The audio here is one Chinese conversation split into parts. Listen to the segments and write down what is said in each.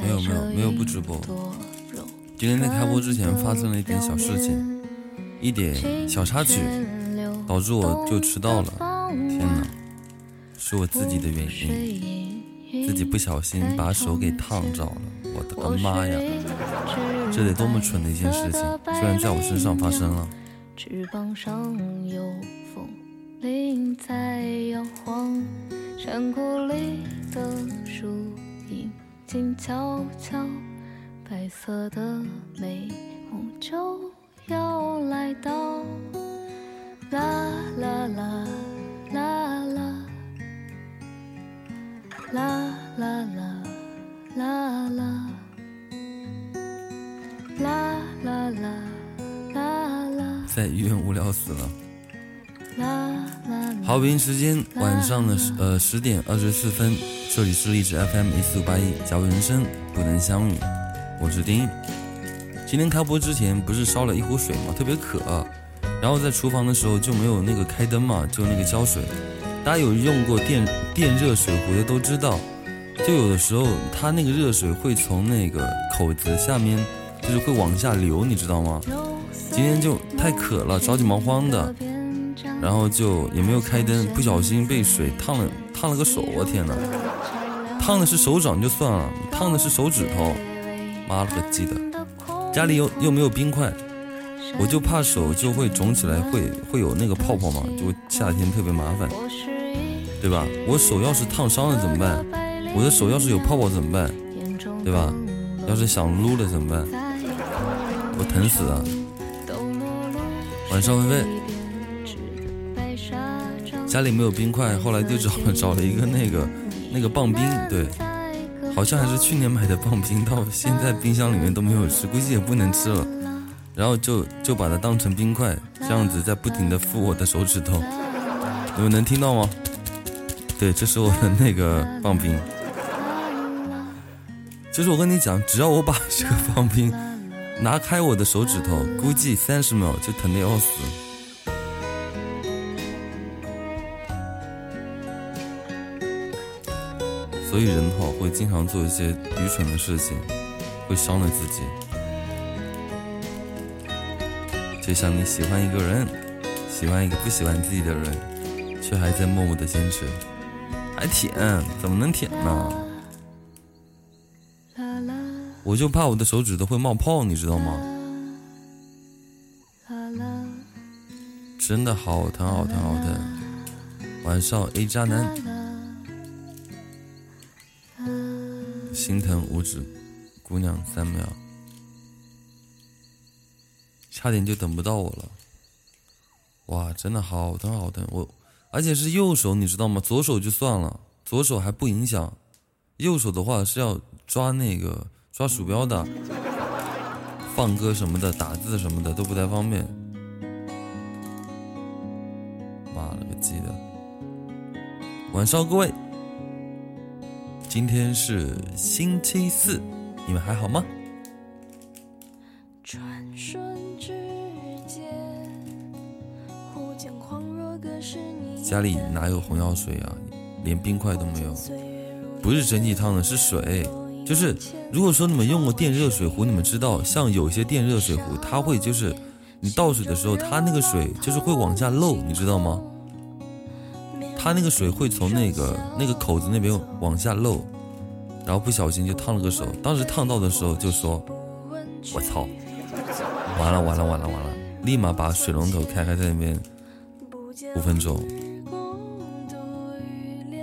没有没有没有不直播。今天在开播之前发生了一点小事情，一点小插曲，导致我就迟到了。天哪，是我自己的原因，自己不小心把手给烫着了。我的个妈呀，这得多么蠢的一件事情，居然在我身上发生了。时间晚上的呃十点二十四分，这里是荔枝 FM 一四五八一，假如人生不能相遇，我是丁。今天开播之前不是烧了一壶水吗，特别渴，然后在厨房的时候就没有那个开灯嘛，就那个浇水。大家有用过电电热水壶的都知道，就有的时候它那个热水会从那个口子下面，就是会往下流，你知道吗？今天就太渴了，着急忙慌的，然后就也没有开灯，不小心被水烫了，烫了个手，我天哪！烫的是手掌就算了，烫的是手指头，妈了个鸡的！家里又又没有冰块，我就怕手就会肿起来，会会有那个泡泡嘛，就夏天特别麻烦，对吧？我手要是烫伤了怎么办？我的手要是有泡泡怎么办？对吧？要是想撸了怎么办？我疼死了！晚上，微微家里没有冰块，后来就找找了一个那个那个棒冰，对，好像还是去年买的棒冰，到现在冰箱里面都没有吃，估计也不能吃了。然后就就把它当成冰块，这样子在不停的敷我的手指头。你们能听到吗？对，这是我的那个棒冰。就是我跟你讲，只要我把这个棒冰。拿开我的手指头，估计三十秒就疼的要死。所以人哈会经常做一些愚蠢的事情，会伤了自己。就像你喜欢一个人，喜欢一个不喜欢自己的人，却还在默默的坚持，还舔，怎么能舔呢？我就怕我的手指头会冒泡，你知道吗？真的好疼，好疼，好疼！晚上 A 渣男，心疼五指姑娘三秒，差点就等不到我了。哇，真的好疼，好疼！我而且是右手，你知道吗？左手就算了，左手还不影响，右手的话是要抓那个。抓鼠标的，放歌什么的，打字什么的都不太方便。妈了个鸡的！晚上各位，今天是星期四，你们还好吗？转瞬间家里哪有红药水啊？连冰块都没有，不是蒸汽烫的，是水。就是，如果说你们用过电热水壶，你们知道，像有些电热水壶，它会就是，你倒水的时候，它那个水就是会往下漏，你知道吗？它那个水会从那个那个口子那边往下漏，然后不小心就烫了个手。当时烫到的时候就说：“我操，完了完了完了完了！”立马把水龙头开开在那边五分钟。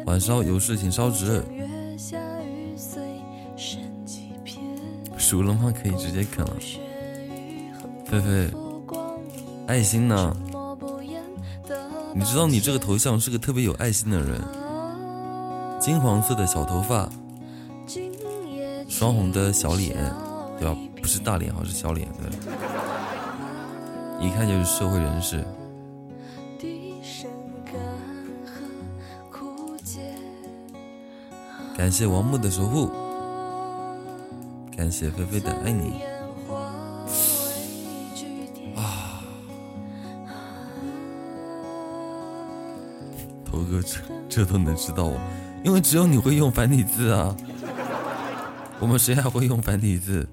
晚上有事请烧纸。熟了吗？可以直接啃了。菲菲，爱心呢？你知道你这个头像是个特别有爱心的人。金黄色的小头发，双红的小脸，对吧？不是大脸，好是小脸，对。一看就是社会人士。感谢王木的守护。感谢菲菲的爱你哥，这这都能知道我，因为只有你会用繁体字啊！我们谁还会用繁体字，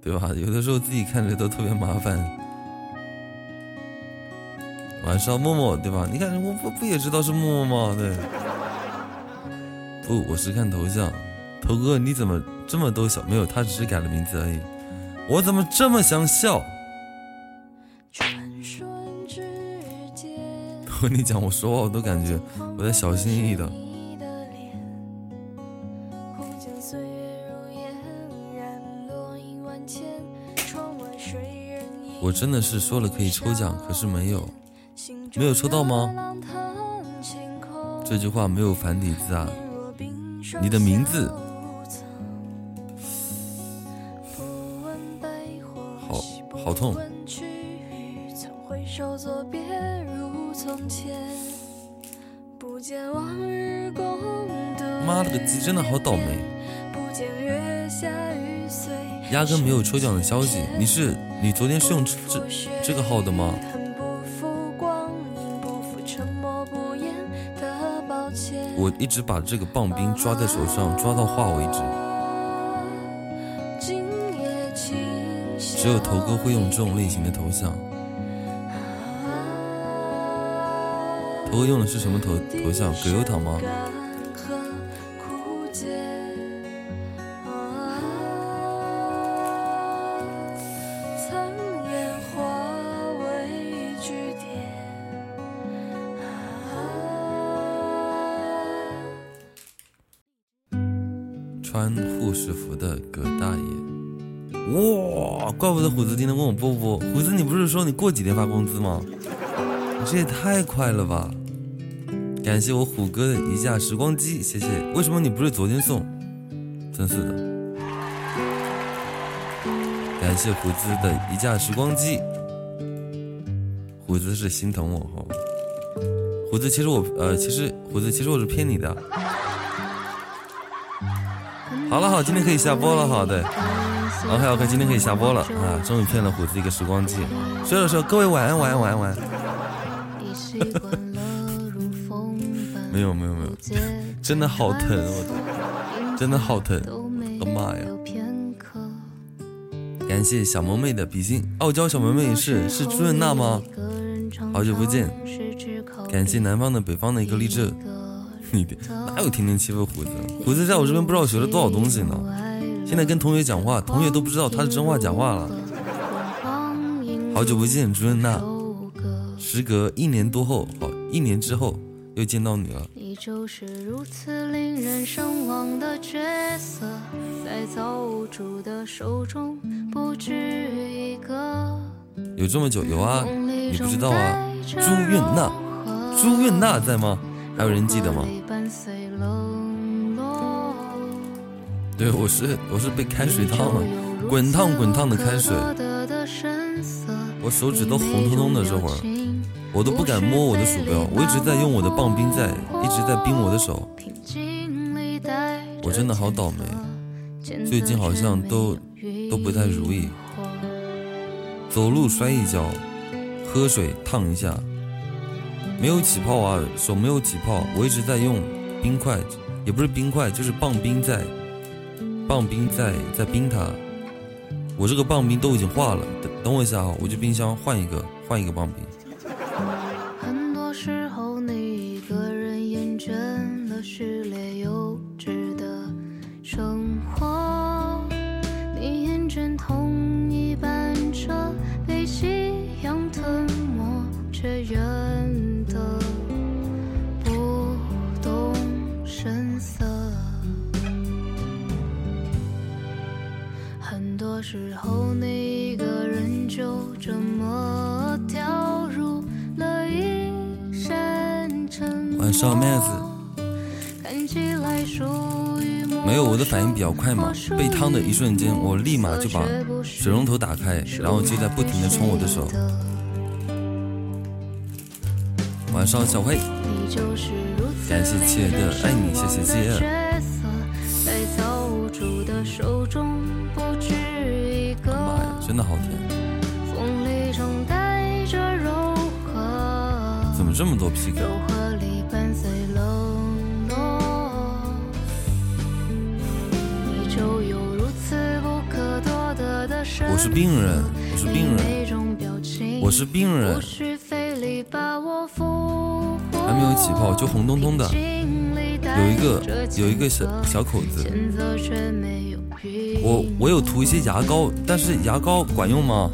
对吧？有的时候自己看着都特别麻烦。晚上默默，对吧？你看我不不也知道是默默吗？对。不，我是看头像。头哥，你怎么这么多小？没有，他只是改了名字而已。我怎么这么想笑？我跟你讲，我说话我都感觉我在小心翼翼的。我真的是说了可以抽奖，可是没有，没有抽到吗？这句话没有繁体字啊！你的名字，好好痛。妈了个鸡，真的好倒霉！压根没有抽奖的消息。你是你昨天是用这这个号的吗？我一直把这个棒冰抓在手上，抓到化为止。只有头哥会用这种类型的头像。头哥用的是什么头头像？葛优躺吗？穿护士服的葛大爷，哇，怪不得虎子今天问我播不。虎子，你不是说你过几天发工资吗？你这也太快了吧！感谢我虎哥的一架时光机，谢谢。为什么你不是昨天送？真是的。感谢虎子的一架时光机，虎子是心疼我哈。虎子，其实我呃，其实虎子，其实我是骗你的。好了好，今天可以下播了哈，对，OK OK，今天可以下播了啊，终于骗了虎子一个时光机，睡了说，各位晚安晚安晚安晚安。没有没有没有，真的好疼，我真的好疼，我的妈呀！感谢小萌妹的比心，傲娇小萌妹是是朱润娜吗？好久不见，感谢南方的北方的一个励志。你哪有天天欺负虎子？虎子在我这边不知道学了多少东西呢。现在跟同学讲话，同学都不知道他是真话假话了。好久不见，朱润娜。时隔一年多后，好一年之后又见到你了。有这么久？有啊，你不知道啊？朱韵娜，朱韵娜在吗？还有人记得吗？对，我是我是被开水烫了，滚烫滚烫的开水，我手指都红彤彤的，这会儿我都不敢摸我的鼠标，我一直在用我的棒冰在，一直在冰我的手，我真的好倒霉，最近好像都都不太如意，走路摔一跤，喝水烫一下。没有起泡啊，手没有起泡，我一直在用冰块，也不是冰块，就是棒冰在，棒冰在在冰它。我这个棒冰都已经化了，等等我一下啊，我去冰箱换一个，换一个棒冰。小妹子，没有我的反应比较快嘛？被烫的一瞬间，我立马就把水龙头打开，然后就在不停的冲我的手。晚上小黑，感谢七爷的爱你，谢谢七爷。病人，我是病人，我是病人。还没有起泡，就红彤彤的，有一个有一个小小口子。我我有涂一些牙膏，但是牙膏管用吗？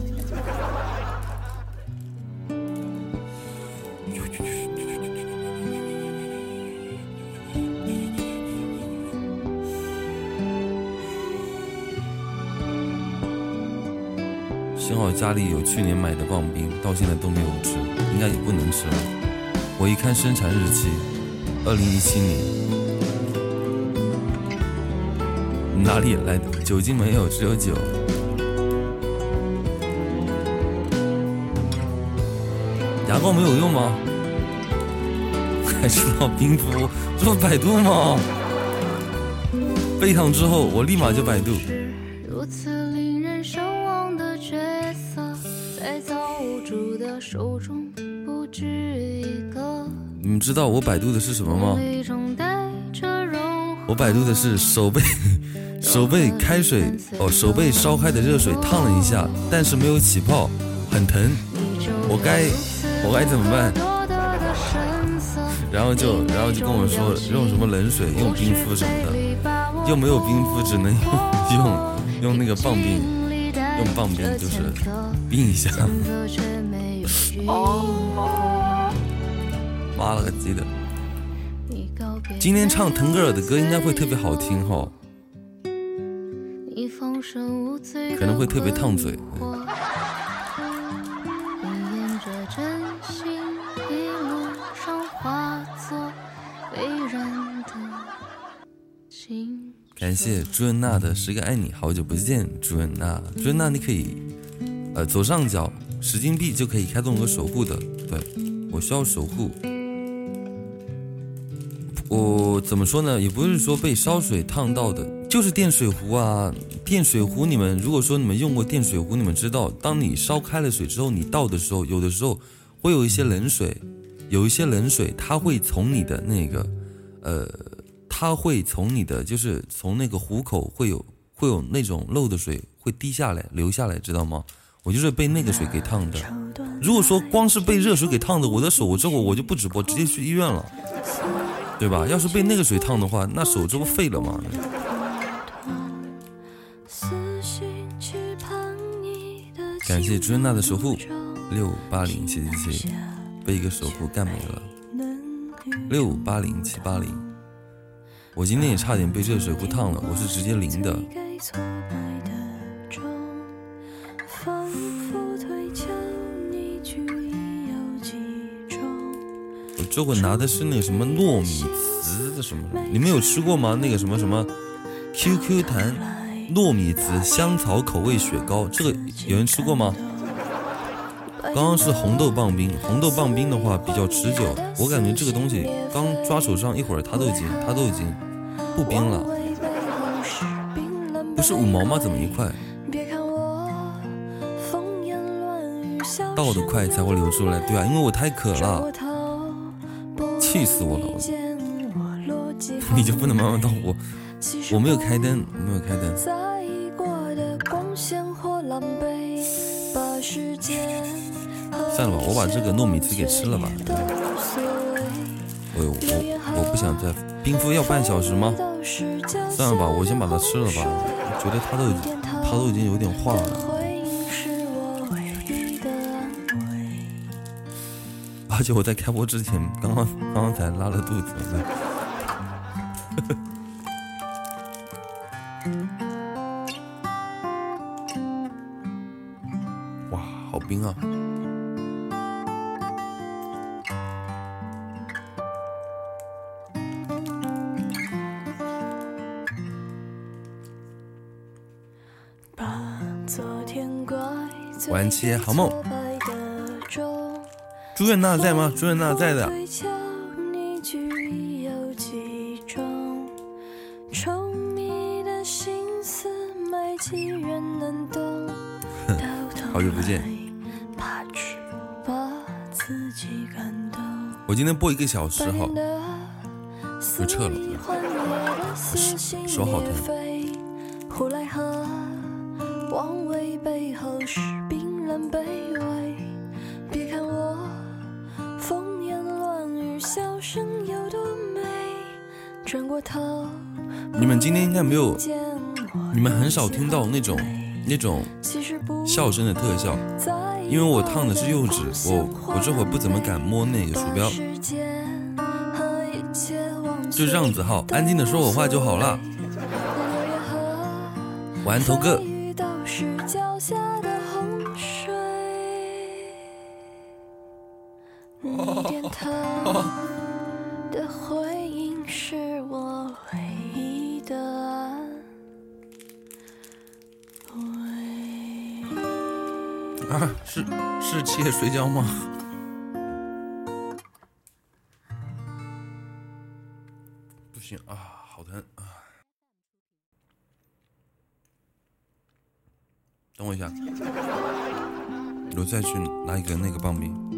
家里有去年买的棒冰，到现在都没有吃，应该也不能吃了。我一看生产日期，二零一七年，哪里来的酒精没有，只有酒。牙膏没有用吗？还知道冰敷？这不百度吗？沸腾之后，我立马就百度。你们知道我百度的是什么吗？我百度的是手被手被开水哦，手被烧开的热水烫了一下，但是没有起泡，很疼，我该我该怎么办？然后就然后就跟我说用什么冷水，用冰敷什么的，又没有冰敷，只能用 用用那个棒冰，用棒冰就是冰一下。哦，妈了个鸡的！今天唱腾格尔的歌应该会特别好听哈，可能会特别烫嘴。感谢朱恩娜的十个爱你，好久不见，朱恩娜，朱恩娜，你可以呃左上角。十金币就可以开动个守护的，对我需要守护。我怎么说呢？也不是说被烧水烫到的，就是电水壶啊。电水壶，你们如果说你们用过电水壶，你们知道，当你烧开了水之后，你倒的时候，有的时候会有一些冷水，有一些冷水，它会从你的那个，呃，它会从你的，就是从那个壶口会有会有那种漏的水会滴下来流下来，知道吗？我就是被那个水给烫的。如果说光是被热水给烫的，我的手我这会我就不直播，直接去医院了，对吧？要是被那个水烫的话，那手这不废了吗？感谢朱恩娜的守护，六八零七七七，被一个守护干没了。六八零七八零，我今天也差点被热水壶烫了，我是直接淋的。这会拿的是那个什么糯米糍的什么？你们有吃过吗？那个什么什么 QQ 弹糯米糍香草口味雪糕，这个有人吃过吗？刚刚是红豆棒冰，红豆棒冰的话比较持久，我感觉这个东西刚抓手上一会儿，它都已经它都已经不冰了。不是五毛吗？怎么一块？倒的快才会流出来，对啊，因为我太渴了。气死我了！你就不能慢慢倒我？我没有开灯，我没有开灯。算了吧，我把这个糯米糍给吃了吧。我我我不想再冰敷要半小时吗？算了吧，我先把它吃了吧。觉得它都它都已经有点化了。而且我在开播之前，刚刚刚刚才拉了肚子。哇，好冰啊！晚安，七好梦。朱元娜在吗？朱元娜在的。好久不见。我今天播一个小时哈，就撤了，手好疼。很少听到那种那种笑声的特效，因为我烫的是右指，我我这会儿不怎么敢摸那个鼠标。就这样子哈，安静的说我话就好了。晚安，头哥。睡觉吗？不行啊，好疼啊！等我一下，我再去拿一个那个棒冰。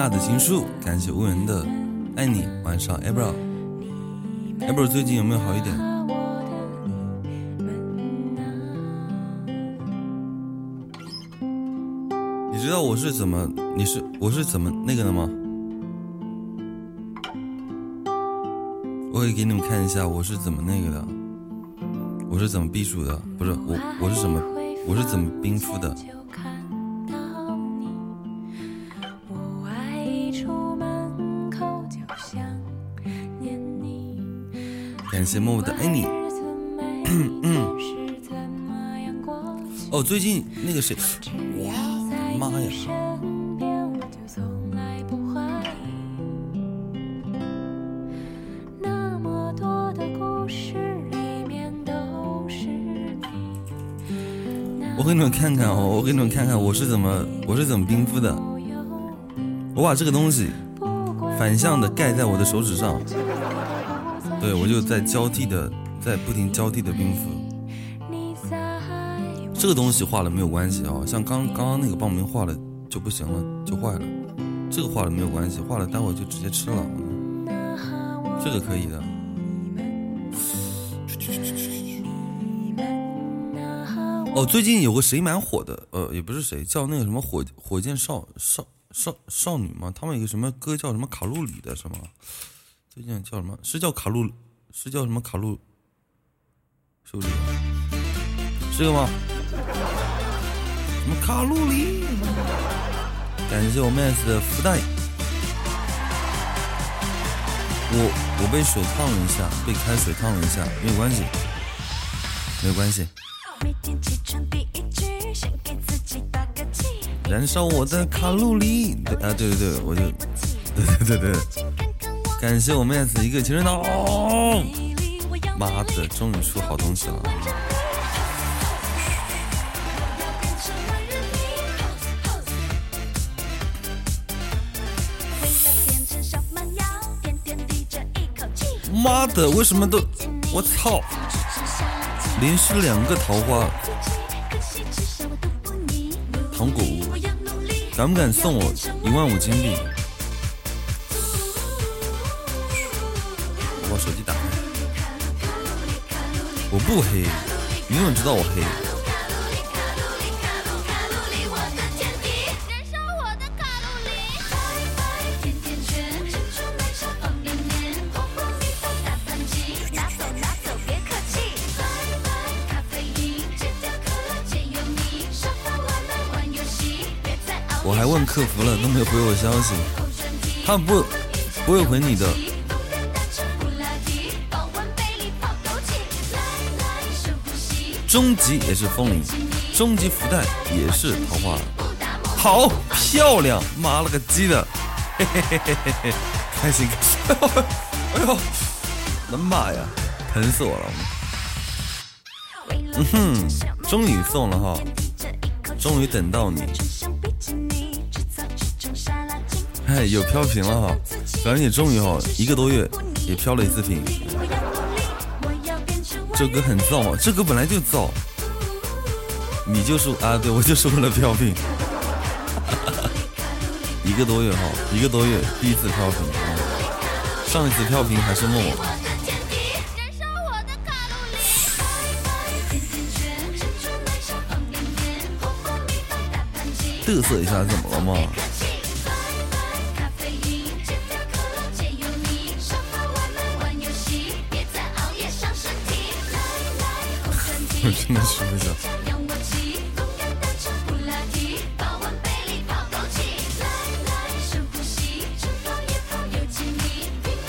娜的情书，感谢无人的爱你。晚上 a b r a a b r a 最近有没有好一点？你知道我是怎么，你是我是怎么那个的吗？我可以给你们看一下我是怎么那个的，我是怎么避暑的？不是我，我是怎么，我是怎么冰敷的？感谢默默的爱你。哦，最近那个谁，哇，妈呀！我给你们看看哦，我给你们看看我是怎么我是怎么冰敷的。我把这个东西反向的盖在我的手指上。对，我就在交替的，在不停交替的冰敷。这个东西化了没有关系啊，像刚刚刚那个棒冰化了就不行了，就坏了。这个化了没有关系，化了待会就直接吃了。这个可以的。哦，最近有个谁蛮火的，呃，也不是谁，叫那个什么火火箭少少少少女吗？他们有个什么歌叫什么卡路里的什么？最近叫什么？是叫卡路？是叫什么卡路？是不是？是这个吗？什么卡路里？感谢我 Max 的福袋。我我被水烫了一下，被开水烫了一下，没有关系，没有关系。燃烧我的卡路里。对啊，对对对，我就，对对对对。感谢我妹子一个情人刀，妈的，终于出好东西了！妈的，为什么都……我操！连续两个桃花，糖果屋，敢不敢送我一万五金币？我把手机打开。我不黑，你怎么知道我黑？我还问客服了，都没有回我消息，他不不会回你的。终极也是风铃，终极福袋也是桃花，好漂亮！妈了个鸡的，嘿嘿嘿嘿嘿嘿，开心！哎呦，我的妈呀，疼死我了！嗯哼，终于送了哈，终于等到你。哎，有飘屏了哈，感觉你终于哈一个多月也飘了一次屏。这歌很燥吗，这歌本来就燥。你就是啊，对我就是为了飘屏。一个多月哈，一个多月第一次飘屏，上一次飘屏还是默默。嘚瑟一下怎么了嘛？真的是不行。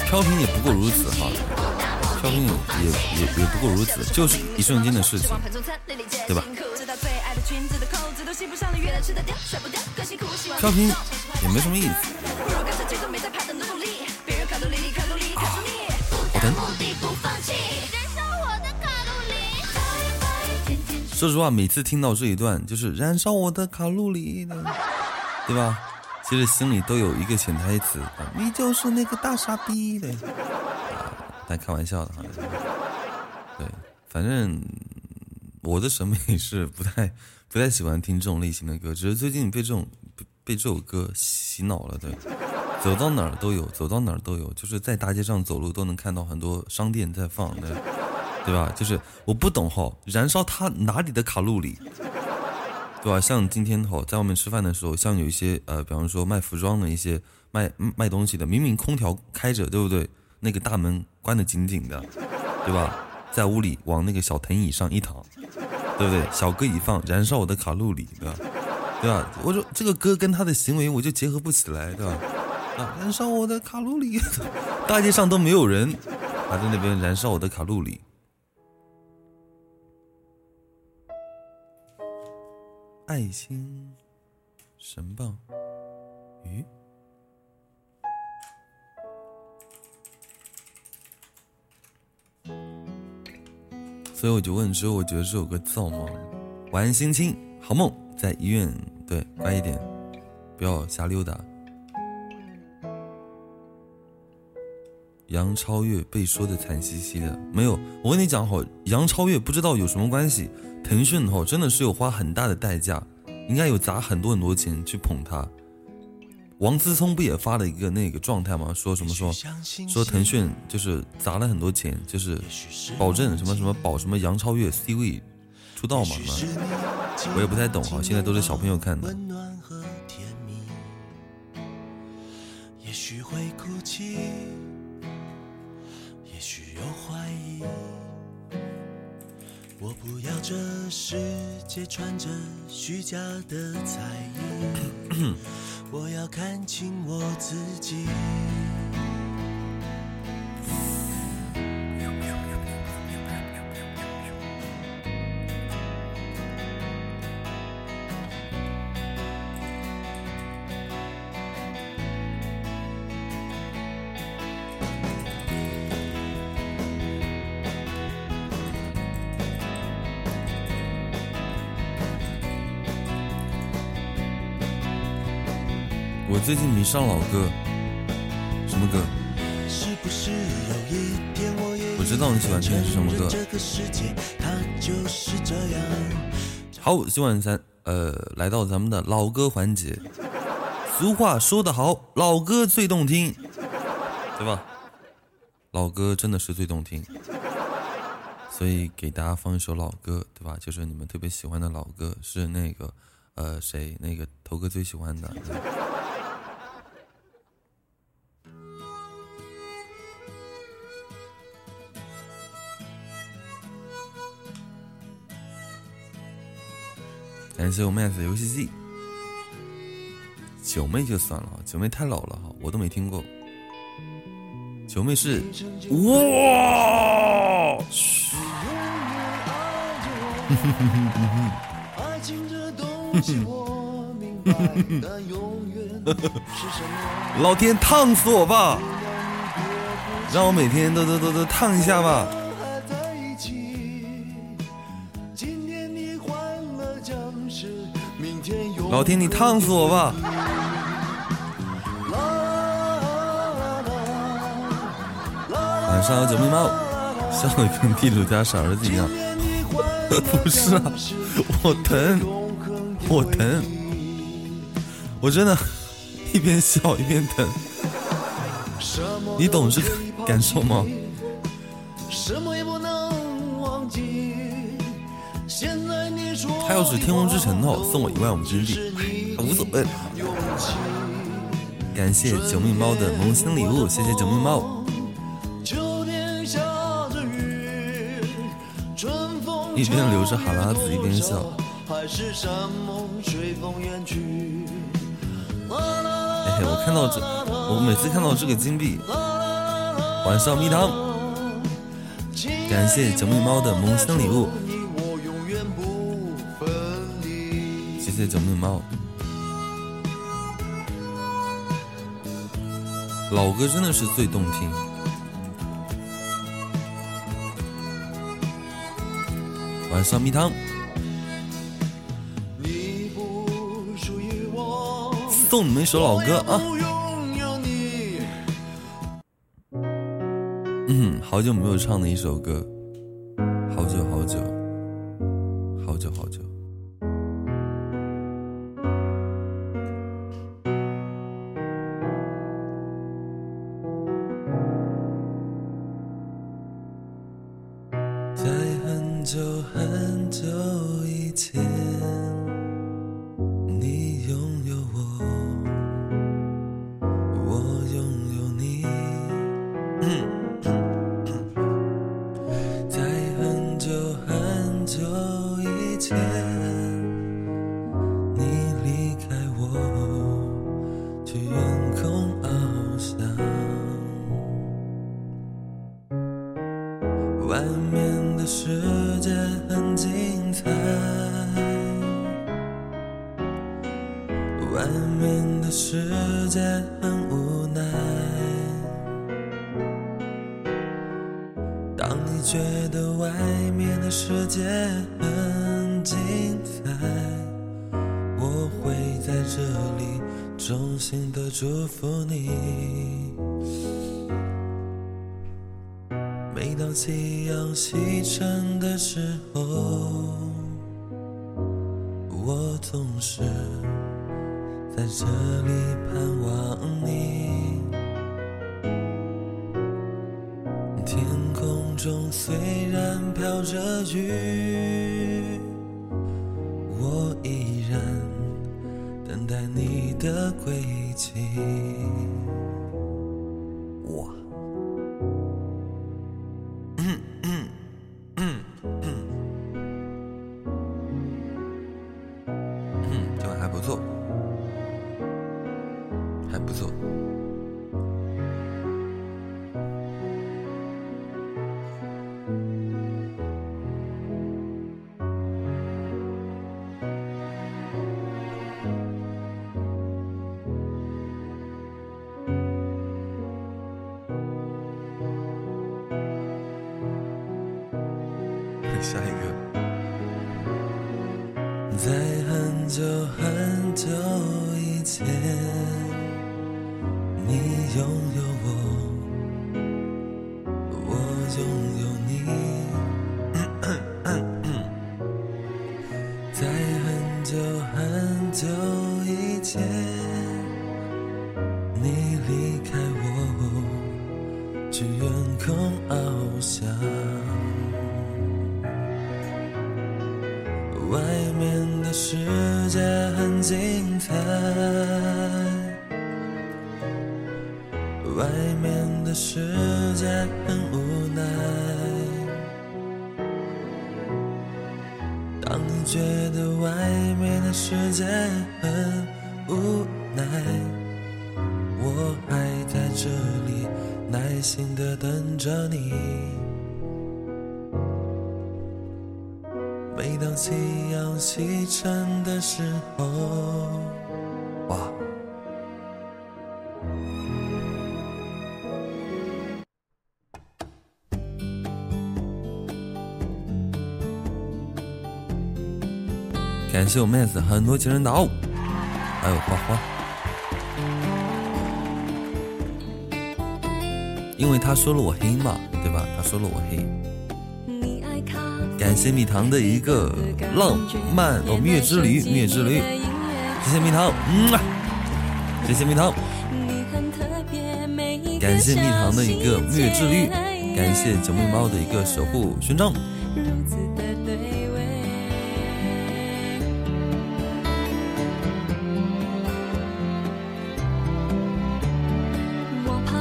飘屏也不过如此哈，飘屏也也也不过如此，就是一瞬间的事情，对吧？飘屏也没什么意思。说实话，每次听到这一段，就是燃烧我的卡路里，的对吧？其实心里都有一个潜台词，你就是那个大傻逼的。在开玩笑的哈。对，反正我的审美是不太不太喜欢听这种类型的歌，只是最近被这种被这首歌洗脑了。对，走到哪儿都有，走到哪儿都有，就是在大街上走路都能看到很多商店在放。对对吧？就是我不懂哈，燃烧它哪里的卡路里，对吧？像今天哈，在外面吃饭的时候，像有一些呃，比方说卖服装的一些卖卖东西的，明明空调开着，对不对？那个大门关得紧紧的，对吧？在屋里往那个小藤椅上一躺，对不对？小歌一放，燃烧我的卡路里，对吧？对吧？我说这个歌跟他的行为我就结合不起来，对吧？啊，燃烧我的卡路里，大街上都没有人，还在那边燃烧我的卡路里。爱心神棒鱼，所以我就问：只有我觉得这首歌造吗？晚安，心情好梦，在医院对，乖一点，不要瞎溜达。杨超越被说的惨兮兮的，没有，我跟你讲好，杨超越不知道有什么关系。腾讯吼真的是有花很大的代价，应该有砸很多很多钱去捧他。王思聪不也发了一个那个状态吗？说什么说说腾讯就是砸了很多钱，就是保证什么什么保什么杨超越 C 位出道嘛？我也不太懂哈，现在都是小朋友看的。也许会哭泣，我不要这世界穿着虚假的彩衣，我要看清我自己。最近迷上老歌，什么歌？我知道你喜欢听的是什么歌。好，今晚三呃，来到咱们的老歌环节。俗话说得好，老歌最动听，对吧？老歌真的是最动听，所以给大家放一首老歌，对吧？就是你们特别喜欢的老歌，是那个呃谁那个头哥最喜欢的。感谢我妹子游戏机。九妹就算了，九妹太老了哈，我都没听过。九妹是哇，老天烫死我吧！让我每天都都都都烫一下吧！老天，你烫死我吧！晚上好，姐妹们，笑的跟地主家傻儿子一样。不是啊，我疼，我疼，我真的，一边笑一边疼。你懂这个感受吗？要是天空之城的话，送我一万五金币，无所谓。感谢九命猫的萌新礼物，谢谢九命猫。一边流着哈喇子一边笑。哎嘿，我看到这，我每次看到这个金币，晚上蜜糖。感谢九命猫的萌新礼物。谢谢九命猫。老歌真的是最动听。晚上蜜糖。送你们一首老歌啊！嗯，好久没有唱的一首歌，很久很久以前，你拥有我，夕阳西沉的时候，哇！感谢我妹子很多情人岛，还有花花，因为他说了我黑嘛，对吧？他说了我黑。感谢蜜糖的一个浪漫哦，蜜月之旅，蜜月之旅，谢谢蜜糖，嗯，谢谢蜜糖，感谢蜜糖的一个蜜月之旅，感谢九妹猫的一个守护勋章。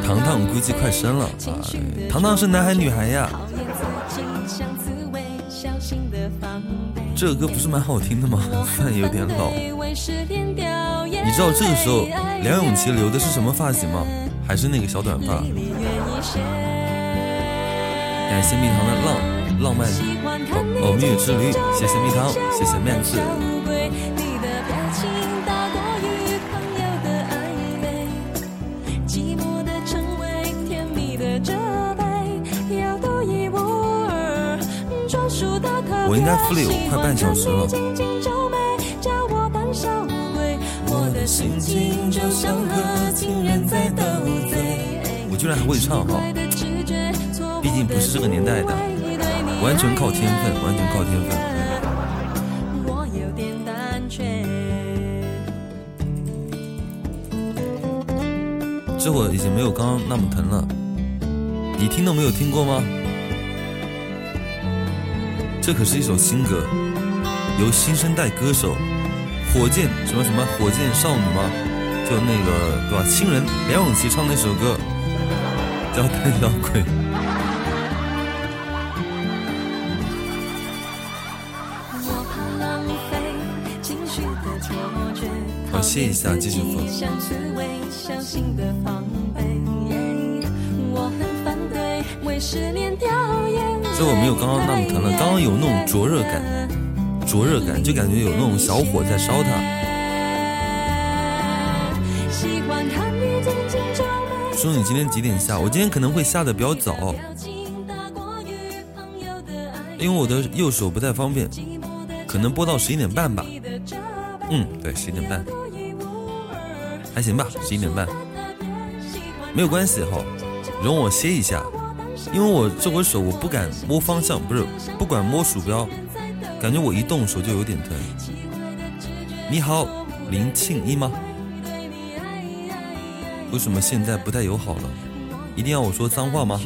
糖糖估计快生了啊！糖糖是男孩女孩呀？这个歌不是蛮好听的吗？但有点老。你知道这个时候梁咏琪留的是什么发型吗？还是那个小短发？感谢蜜糖的浪浪漫哦，蜜月之旅，谢谢蜜糖，谢谢面子。我应该敷了有快半小时了。我居然还会唱哈，毕竟不是这个年代的，完全靠天分，完全靠天分。这会已经没有刚刚那么疼了，你听都没有听过吗？这可是一首新歌，由新生代歌手火箭什么什么火箭少女吗？就那个对吧？亲人梁咏琪唱那首歌叫《胆小鬼》。我歇一下，继续放。这我没有刚刚那么疼了，刚刚有那种灼热感，灼热感就感觉有那种小火在烧它。说你今天几点下？我今天可能会下的比较早，因为我的右手不太方便，可能播到十一点半吧。嗯，对，十一点半，还行吧，十一点半，没有关系哈，容我歇一下。因为我这回手我不敢摸方向，不是不管摸鼠标，感觉我一动手就有点疼。你好，林庆一吗？为什么现在不太友好了？一定要我说脏话吗？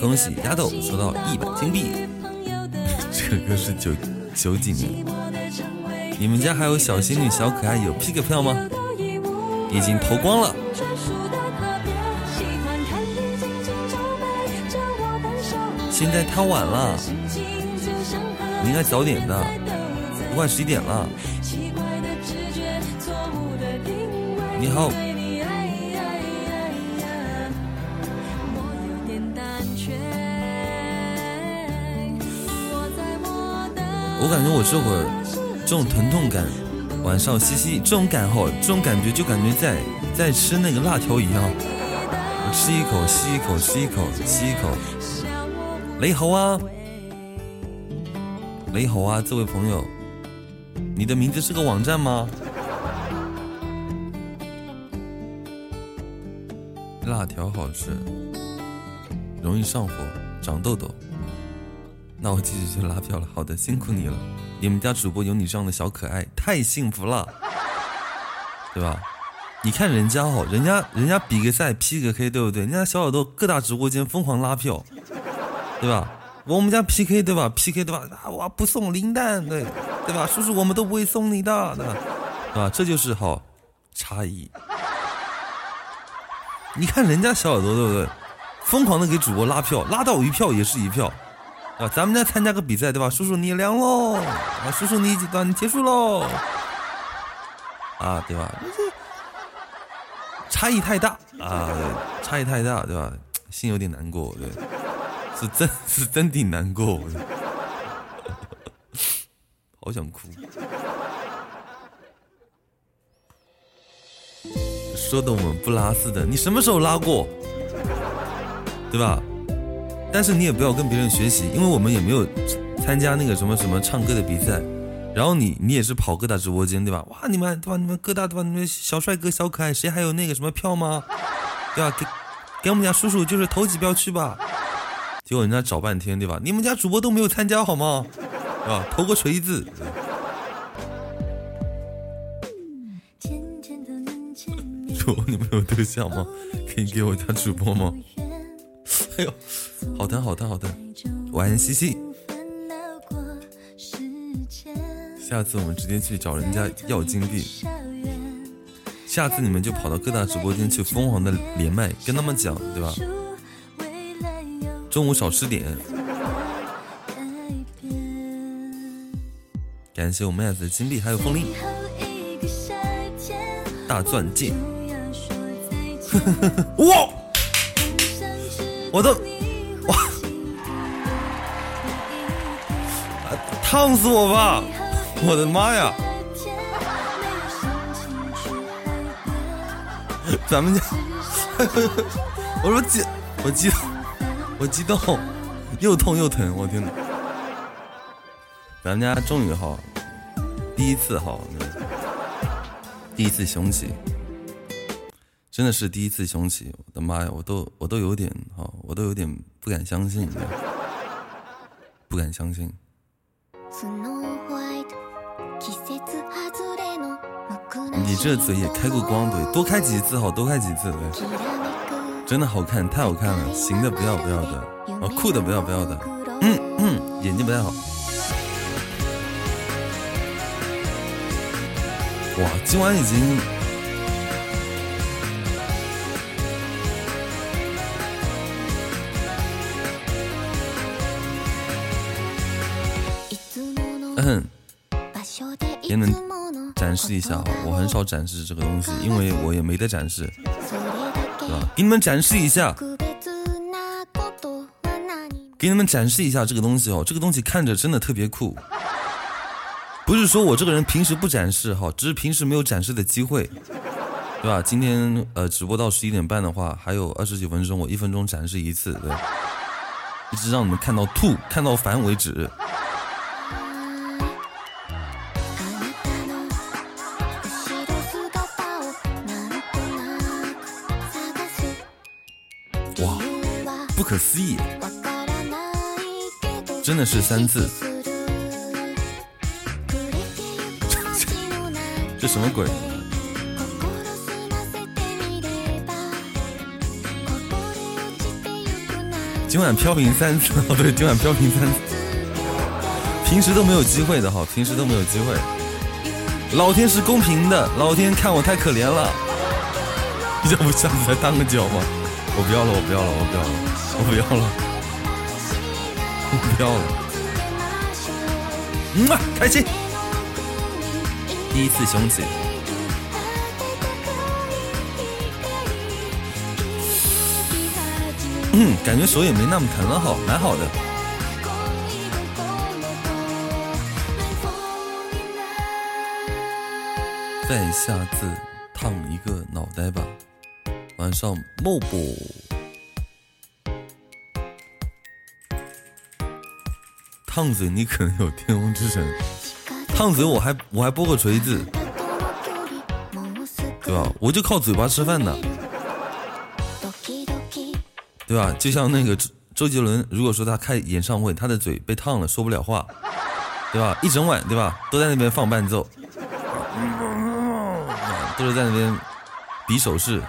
恭喜丫头收到一百金币，这个是九九几年。你们家还有小仙女、小可爱有 P 个票吗？已经投光了。现在太晚了，你应该早点的，都快十一点了。你好。我感觉我这会儿。这种疼痛感，晚上吸吸，这种感吼，这种感觉就感觉在在吃那个辣条一样。吃一口，吸一口，吸一口，吸一口。雷猴啊，雷猴啊，这位朋友，你的名字是个网站吗？辣条好吃，容易上火，长痘痘。那我继续去拉票了。好的，辛苦你了。你们家主播有你这样的小可爱，太幸福了，对吧？你看人家哦，人家人家比个赛 P 个 K，对不对？人家小耳朵各大直播间疯狂拉票，对吧？我们家 PK 对吧？PK 对吧？啊，我不送零蛋，对对吧？叔叔我们都不会送你的，对吧？对吧？这就是好差异。你看人家小耳朵对不对？疯狂的给主播拉票，拉到一票也是一票。啊，咱们家参加个比赛，对吧？叔叔你凉喽，啊，叔叔你几段结束喽，啊，对吧？差异太大啊，差异太大，对吧？心有点难过，对，是真是真挺难过，好想哭。说的我们不拉似的，你什么时候拉过？对吧？但是你也不要跟别人学习，因为我们也没有参加那个什么什么唱歌的比赛。然后你你也是跑各大直播间对吧？哇，你们对吧？你们各大对吧？你们小帅哥小可爱，谁还有那个什么票吗？对吧？给给我们家叔叔就是投几票去吧。结果人家找半天对吧？你们家主播都没有参加好吗？对吧？投个锤子。主 播 你们有对象吗？可以给我家主播吗？哎呦，好疼好疼好疼！晚安西西。下次我们直接去找人家要金币。下次你们就跑到各大直播间去疯狂的连麦，跟他们讲，对吧？中午少吃点。感谢我们妹子的金币，还有风铃，大钻戒。哇！我都哇！啊烫死我吧！我的妈呀！咱们家，我说激，我激动，我激动，又痛又疼，我天哪！咱们家终于哈，第一次哈，第一次雄起，真的是第一次雄起！我的妈呀，我都我都有点，我都有点不敢相信，不敢相信。你这嘴也开过光，对，多开几次好，多开几次，对，真的好看，太好看了，行的不要不要的，哦，酷的不要不要的，嗯嗯，眼睛不太好。哇，今晚已经，很少展示这个东西，因为我也没得展示，对吧？给你们展示一下，给你们展示一下这个东西哦，这个东西看着真的特别酷。不是说我这个人平时不展示哈，只是平时没有展示的机会，对吧？今天呃直播到十一点半的话，还有二十几分钟，我一分钟展示一次，对，一直让你们看到吐、看到烦为止。可思议，真的是三次。这什么鬼？今晚飘屏三次 哦，对，今晚飘屏三次，平时都没有机会的哈，平时都没有机会。老天是公平的，老天看我太可怜了，要不下次再当个脚吗？我不要了，我不要了，我不要了，我不要了，我不要了。嗯啊，开心。第一次雄起，嗯，感觉手也没那么疼了，好，蛮好的。再下次烫一个脑袋吧，晚上默播。烫嘴，你可能有天空之城。烫嘴，我还我还播个锤子，对吧？我就靠嘴巴吃饭的，对吧？就像那个周周杰伦，如果说他开演唱会，他的嘴被烫了，说不了话，对吧？一整晚，对吧？都在那边放伴奏，都是在那边比手势，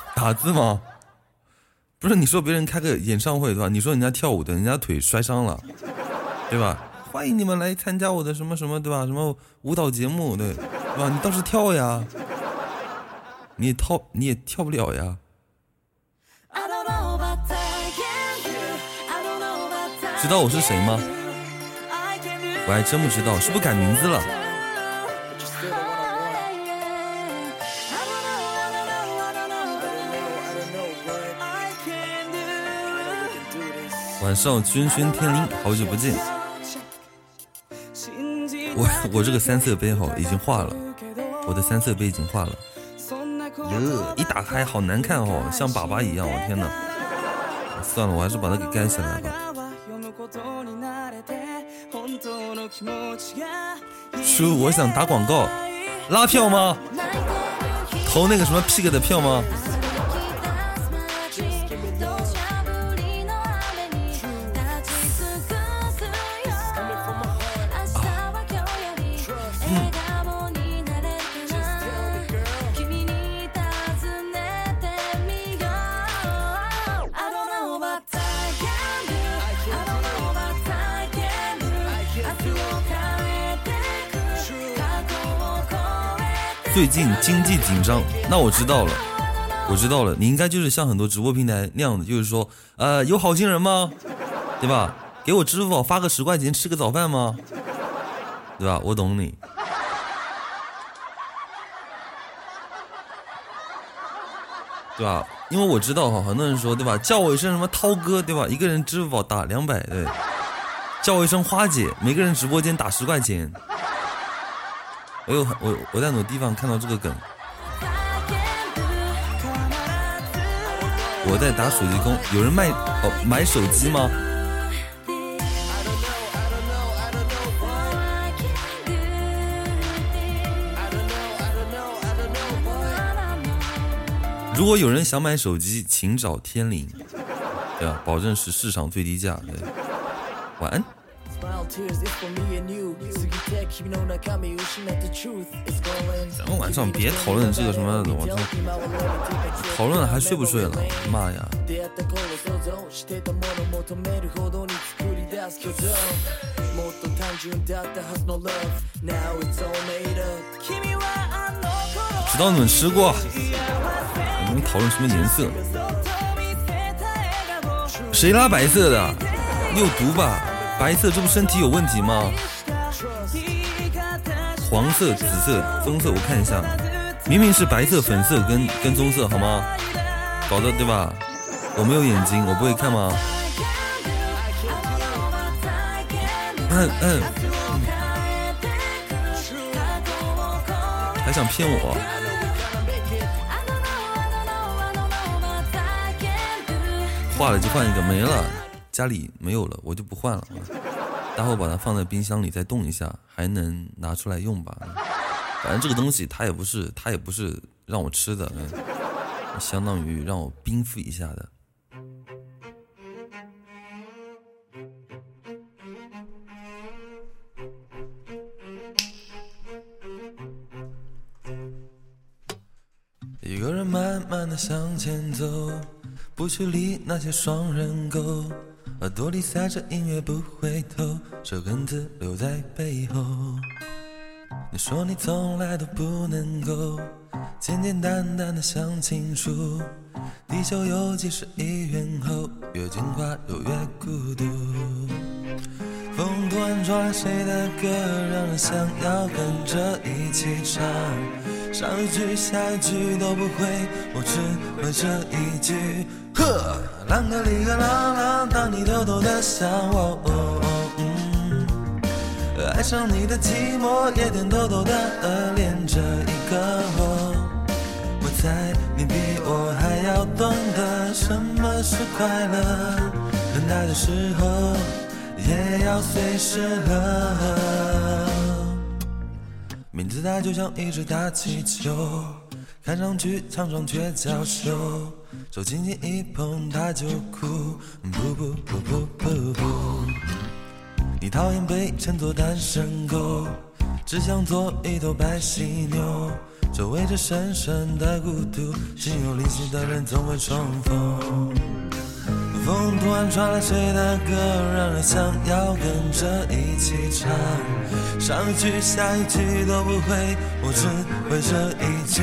打字吗？不是你说别人开个演唱会对吧你说人家跳舞的人家腿摔伤了 对吧？欢迎你们来参加我的什么什么对吧？什么舞蹈节目对对吧？你倒是跳呀。你也套你也跳不了呀。知道我是谁吗？我还真不知道是不是改名字了？晚上君轩天灵，好久不见。我我这个三色杯哈已经化了，我的三色杯已经化了。哟，一打开好难看哦，像粑粑一样，我天哪！算了，我还是把它给盖起来吧。叔，我想打广告，拉票吗？投那个什么 pig 的票吗？最近经济紧张，那我知道了，我知道了，你应该就是像很多直播平台那样的，就是说，呃，有好心人吗？对吧？给我支付宝发个十块钱吃个早饭吗？对吧？我懂你，对吧？因为我知道哈，很多人说，对吧？叫我一声什么涛哥，对吧？一个人支付宝打两百，对。叫我一声花姐，每个人直播间打十块钱。我有我我在很多地方看到这个梗，我在打手机工，有人卖哦买手机吗？如果有人想买手机，请找天灵，对吧？保证是市场最低价。对，晚安。咱们晚上别讨论这个什么，我操！讨论了还睡不睡了？妈呀！知道你们吃过？你们讨论什么颜色？谁拉白色的？你有毒吧？白色，这不身体有问题吗？黄色、紫色、棕色，我看一下，明明是白色、粉色跟跟棕色，好吗？搞的对吧？我没有眼睛，我不会看吗？嗯嗯，还想骗我？换了就换一个，没了。家里没有了，我就不换了。待会把它放在冰箱里再冻一下，还能拿出来用吧？反正这个东西它也不是，它也不是让我吃的，相当于让我冰敷一下的。一个人慢慢的向前走，不去理那些双人狗。耳朵里塞着音乐不回头，手根子留在背后。你说你从来都不能够简简单单的想清楚，地球有几十亿人口，越进化就越孤独。风突然抓谁的歌，让人想要跟着一起唱。上一句下一句都不会，我只会这一句。呵，啷个哩个啷啷，当你偷偷的想我。爱上你的寂寞，也点偷偷的恋着一个我。我猜你比我还要懂得什么是快乐，等待的时候也要随时乐。名字它就像一只大气球，看上去强壮却娇羞，手轻轻一碰它就哭，不不不不不不。你讨厌被称作单身狗，只想做一头白犀牛，周围着深深的孤独，心有灵犀的人总会重逢。风突然传来谁的歌，让人想要跟着一起唱。上一句下一句都不会，我只会这一句。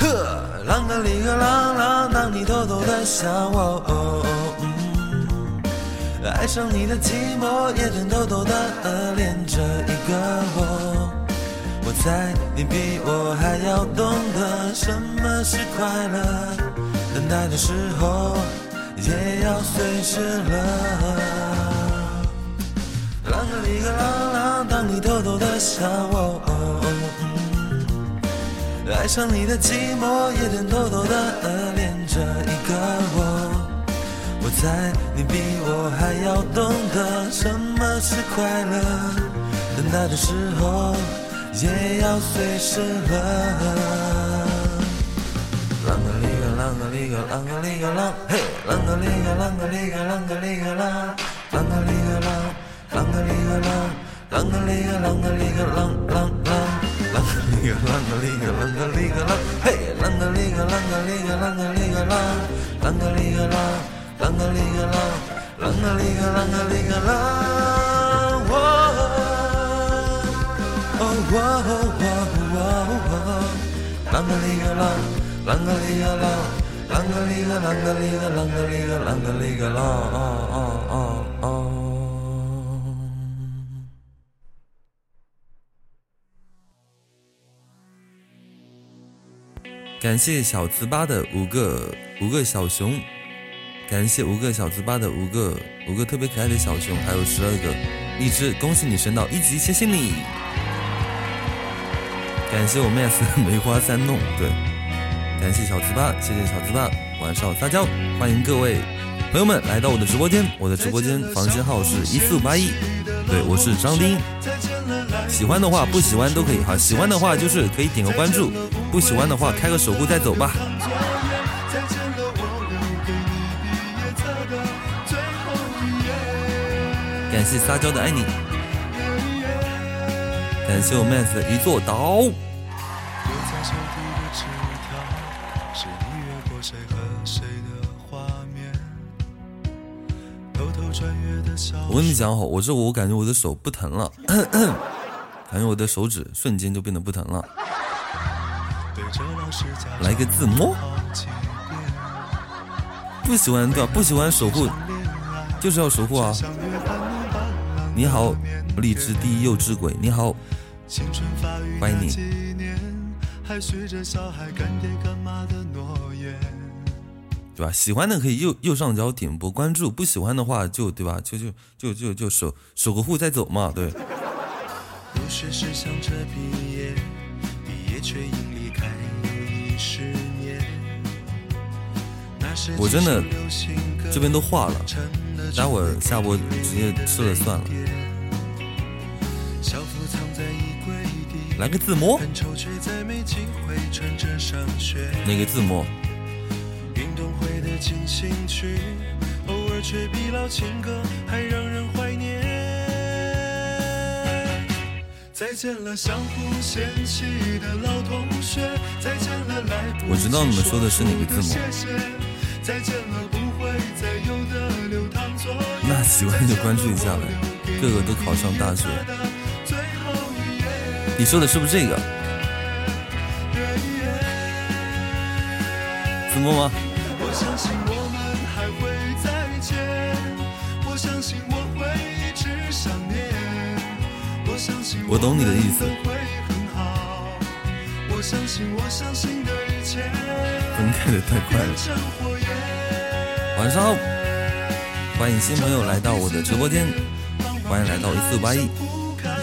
呵，啷个哩个啷啷，当你偷偷的想我。爱上你的寂寞，也曾偷偷的恋着一个我。我猜你比我还要懂得什么是快乐，等待的时候也要随时乐。啷个哩个啷啷，当你偷偷的笑我。爱上你的寂寞，也曾偷偷的恋着一个我。我猜你比我还要懂得什么是快乐，等待的时候也要随时乐。啷个哩个啷个哩个啷个哩个啷，嘿，啷个哩个啷个哩个啷个哩个啷，啷个哩个啷，啷个哩个啷，啷个哩个啷个哩个啷啷啷。啷个哩个啷个哩个啷个哩个啷，嘿，啷个哩个啷个哩个啷个哩个啷，啷个哩个啷，啷个哩个啷，啷个哩个啷个哩个啷，哦哦哦哦，啷个哩个啷，啷个哩个啷，啷个哩个啷个哩个啷个哩个啷个哩个啷，哦哦哦哦。感谢小糍粑的五个五个小熊，感谢五个小糍粑的五个五个特别可爱的小熊，还有十二个荔枝，恭喜你升到一级，谢谢你！感谢我 max 梅花三弄，对，感谢小糍粑，谢谢小糍粑，晚上撒娇，欢迎各位朋友们来到我的直播间，我的直播间房间号是一四五八一，对我是张丁。喜欢的话，不喜欢都可以哈。喜欢的话就是可以点个关注，不喜欢的话开个守护再走吧。感谢撒娇的爱你，感谢我 Max 的一座岛。我跟你讲好，我这我感觉我的手不疼了。感觉我的手指瞬间就变得不疼了。来个自摸，不喜欢对吧？不喜欢守护，就是要守护啊！你好，荔枝第一幼稚鬼，你好，欢迎你。对吧？喜欢的可以右右上角点播关注，不喜欢的话就对吧？就就就就就守守个护再走嘛，对。学时想着毕业，毕业却因离开又一十年。我真的这边都化了，待会儿下播直接吃了算了。来个自摸，哪个自摸？运动会的进行曲，偶尔却比老情歌还让人怀念。再见了相互嫌弃的老同学，再见了来不及我知道你们说的是哪个字母。再见了不会再有的流淌作业。那喜欢就关注一下呗，个个都考上大学。你说的是不是这个？字幕吗？我懂你的意思。分开的太快了。晚上好，欢迎新朋友来到我的直播间，欢迎来到一四八一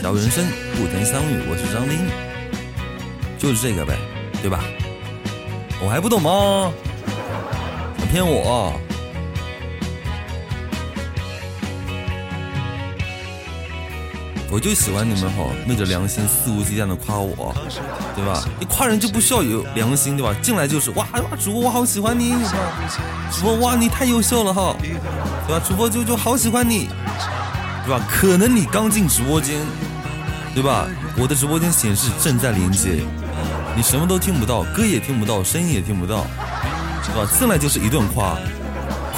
小人生不曾相遇，我是张斌，就是这个呗，对吧？我还不懂吗？你骗我？我就喜欢你们哈，昧着良心肆无忌惮的夸我，对吧？你夸人就不需要有良心，对吧？进来就是哇哇，主播我好喜欢你，主播哇你太优秀了哈，对吧？主播就就好喜欢你，对吧？可能你刚进直播间，对吧？我的直播间显示正在连接，你什么都听不到，歌也听不到，声音也听不到，对吧？进来就是一顿夸，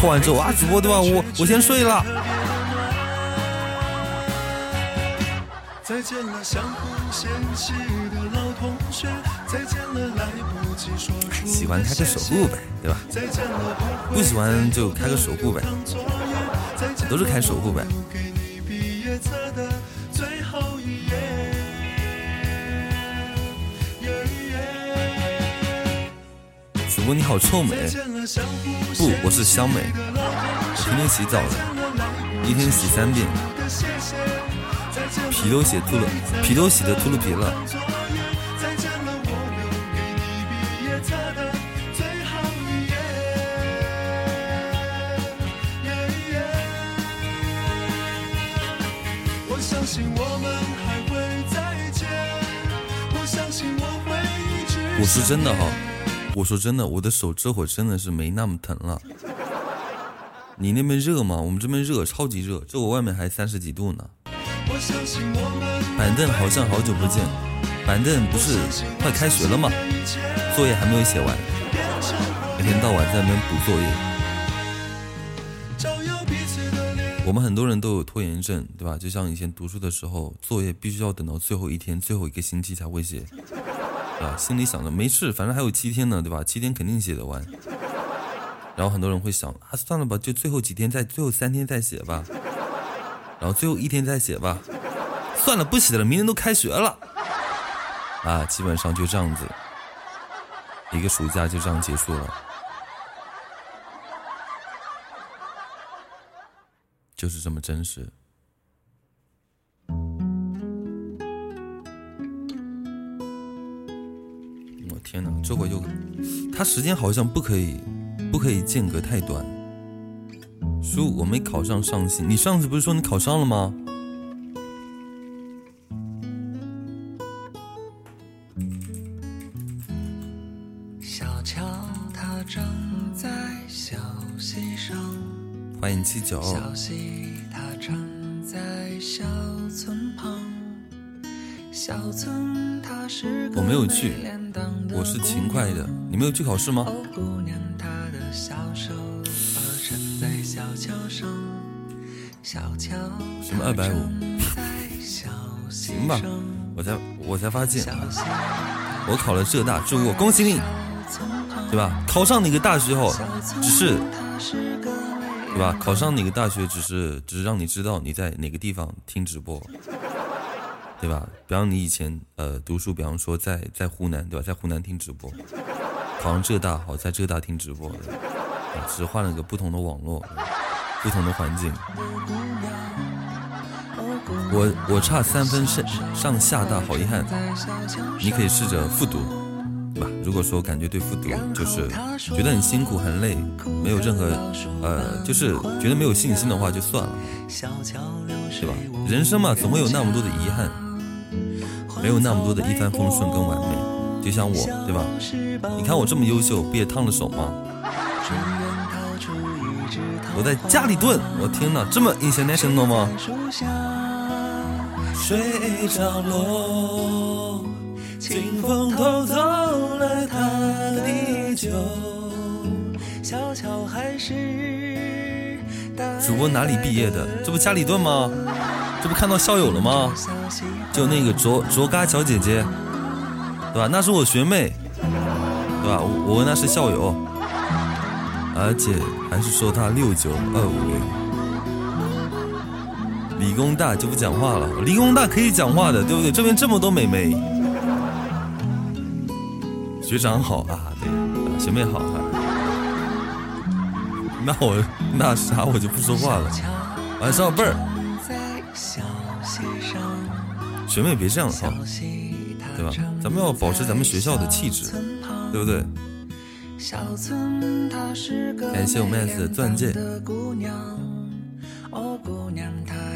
夸完之后啊，主播对吧？我我先睡了。再见了相互嫌弃的老同学，再见了来不及说出喜欢开个守护呗，对吧？不喜欢就开个守护呗。都是开守护呗。主播你好臭美，不，我是香美，我天天洗澡的，一天洗三遍，皮都洗秃了，皮都洗的秃噜皮了。我说真的哈，我说真的，我的手这会真的是没那么疼了。你那边热吗？我们这边热，超级热，这我外面还三十几度呢。板凳好像好久不见，板凳不是快开学了吗？作业还没有写完，每天到晚在那边补作业。我们很多人都有拖延症，对吧？就像以前读书的时候，作业必须要等到最后一天、最后一个星期才会写。啊，心里想着没事，反正还有七天呢，对吧？七天肯定写得完。然后很多人会想啊，算了吧，就最后几天，再最后三天再写吧。然后最后一天再写吧。算了，不写了，明天都开学了。啊，基本上就这样子，一个暑假就这样结束了，就是这么真实。我天哪，这会就，他时间好像不可以，不可以间隔太短。叔，我没考上上戏，你上次不是说你考上了吗？小桥它正在小溪上，欢迎七九。小溪它站在小村旁，小村它是我没有去。我是勤快的，你没有去考试吗？什么二百五？行吧，我才我才发现，我考了浙大，祝我恭喜你，对吧？考上哪个大学后，只是，对吧？考上哪个大学只是只是让你知道你在哪个地方听直播。对吧？比方你以前呃读书，比方说在在湖南，对吧？在湖南听直播，考上浙大好，在浙大听直播，只是换了个不同的网络，不同的环境。我我差三分上上下大，好遗憾。你可以试着复读，对吧？如果说感觉对复读就是觉得很辛苦很累，没有任何呃，就是觉得没有信心的话，就算了，对吧？人生嘛，总会有那么多的遗憾。没有那么多的一帆风顺跟完美，就像我，对吧？你看我这么优秀，不也烫了手吗？我在家里炖，我天哪，这么 international 吗？水涨落，清风偷走了他的酒，小桥还是主播哪里毕业的？这不家里炖吗？这不看到校友了吗？就那个卓卓嘎小姐姐，对吧？那是我学妹，对吧？我我那是校友，而且还是说他六九二五零。理工大就不讲话了，理工大可以讲话的，对不对？这边这么多美眉，学长好啊，对，学妹好啊。那我那啥我就不说话了，晚上倍儿。学妹别这样哈，对吧？咱们要保持咱们学校的气质，对不对？感谢我妹子的钻戒。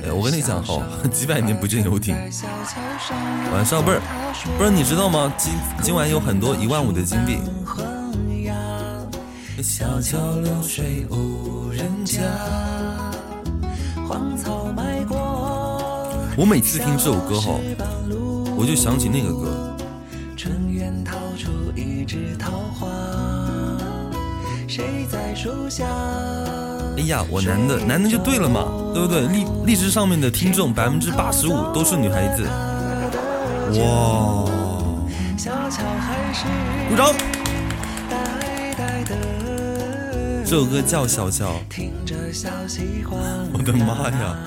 哎，我跟你讲哈，几百年不见游艇。晚上贝儿，不是你知道吗？今今晚有很多一万五的金币。小桥流水无人家，荒草埋过。我每次听这首歌哈，我就想起那个歌。哎呀，我男的，男的就对了嘛，对不对？荔荔枝上面的听众百分之八十五都是女孩子。哇！鼓掌。这首歌叫《小乔》，我的妈呀！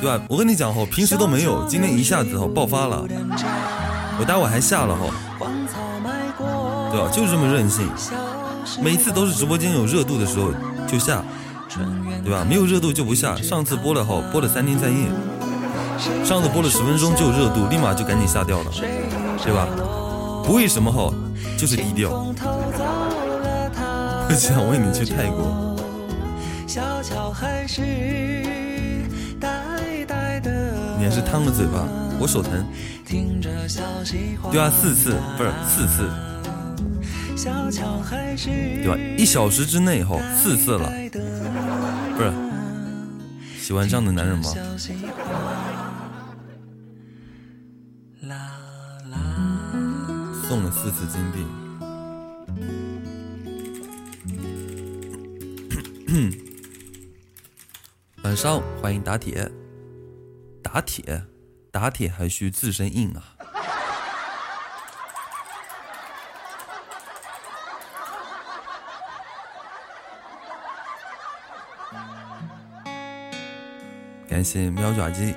对吧？我跟你讲哈，平时都没有，今天一下子哈爆发了。我待会还下了哈，对吧？就是这么任性，每次都是直播间有热度的时候就下，对吧？没有热度就不下。上次播了哈，播了三天三夜。上次播了十分钟就有热度，立马就赶紧下掉了，对吧？不为什么哈，就是低调。我想为你去泰国。你还是烫了嘴巴，我手疼。对啊，四次不是四次，对吧？一小时之内后，四次了，不是？喜欢这样的男人吗？送了四次金币。晚上欢迎打铁，打铁，打铁还需自身硬啊！感谢喵爪机。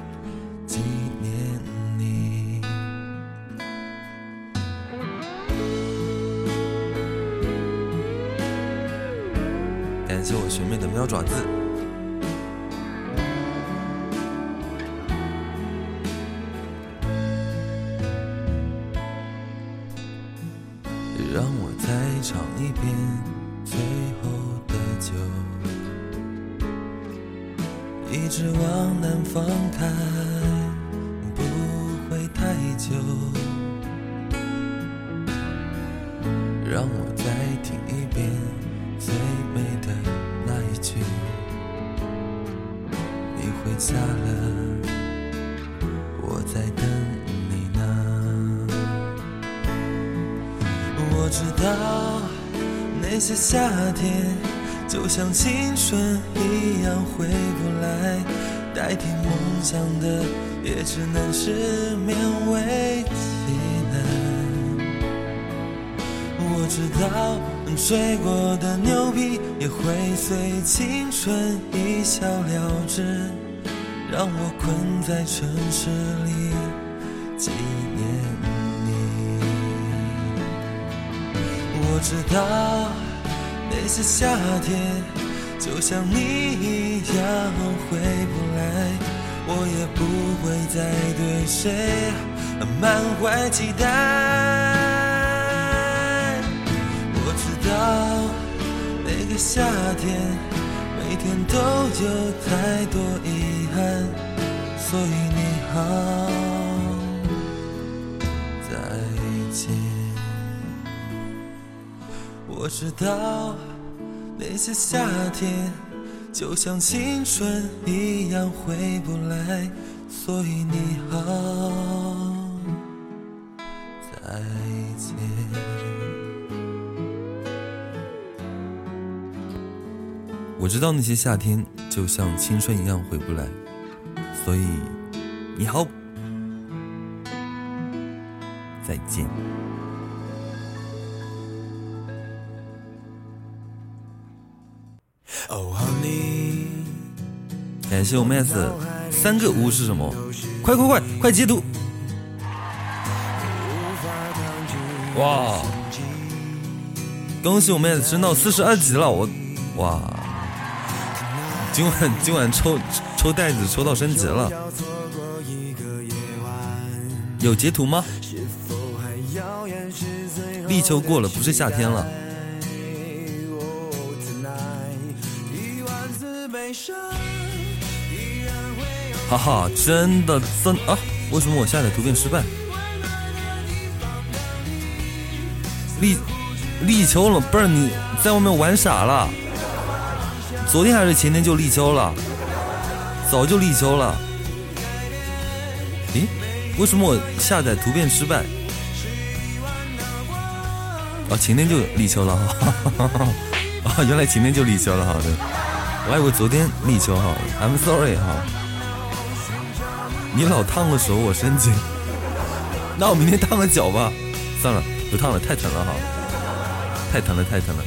感谢我学妹的喵爪子，也只能是勉为其难。我知道。吹过的牛皮也会随青春一笑了之，让我困在城市里纪念你。我知道那些夏天就像你一样回不，我也不会再对谁满怀期待。我知道那个夏天，每天都有太多遗憾，所以你好，再见。我知道那些夏天就像青春一样回不来，所以你好，再见。我知道那些夏天就像青春一样回不来，所以你好，再见。感谢我妹子三个屋是什么？快快快快截图！哇！恭喜我妹子升到四十二级了，我哇！今晚今晚抽抽袋子抽到升级了，有截图吗？立秋过了，不是夏天了。哈哈，真的真啊！为什么我下载图片失败？立立秋了，不是你在外面玩傻了？昨天还是前天就立秋了，早就立秋了。咦，为什么我下载图片失败？啊，前天就立秋了哈哈哈哈哈！啊，原来前天就立秋了哈，对，我还以为昨天立秋哈，I'm sorry 哈。你老烫个手，我生气。那我明天烫个脚吧。算了，不烫了，太疼了哈，太疼了，太疼了。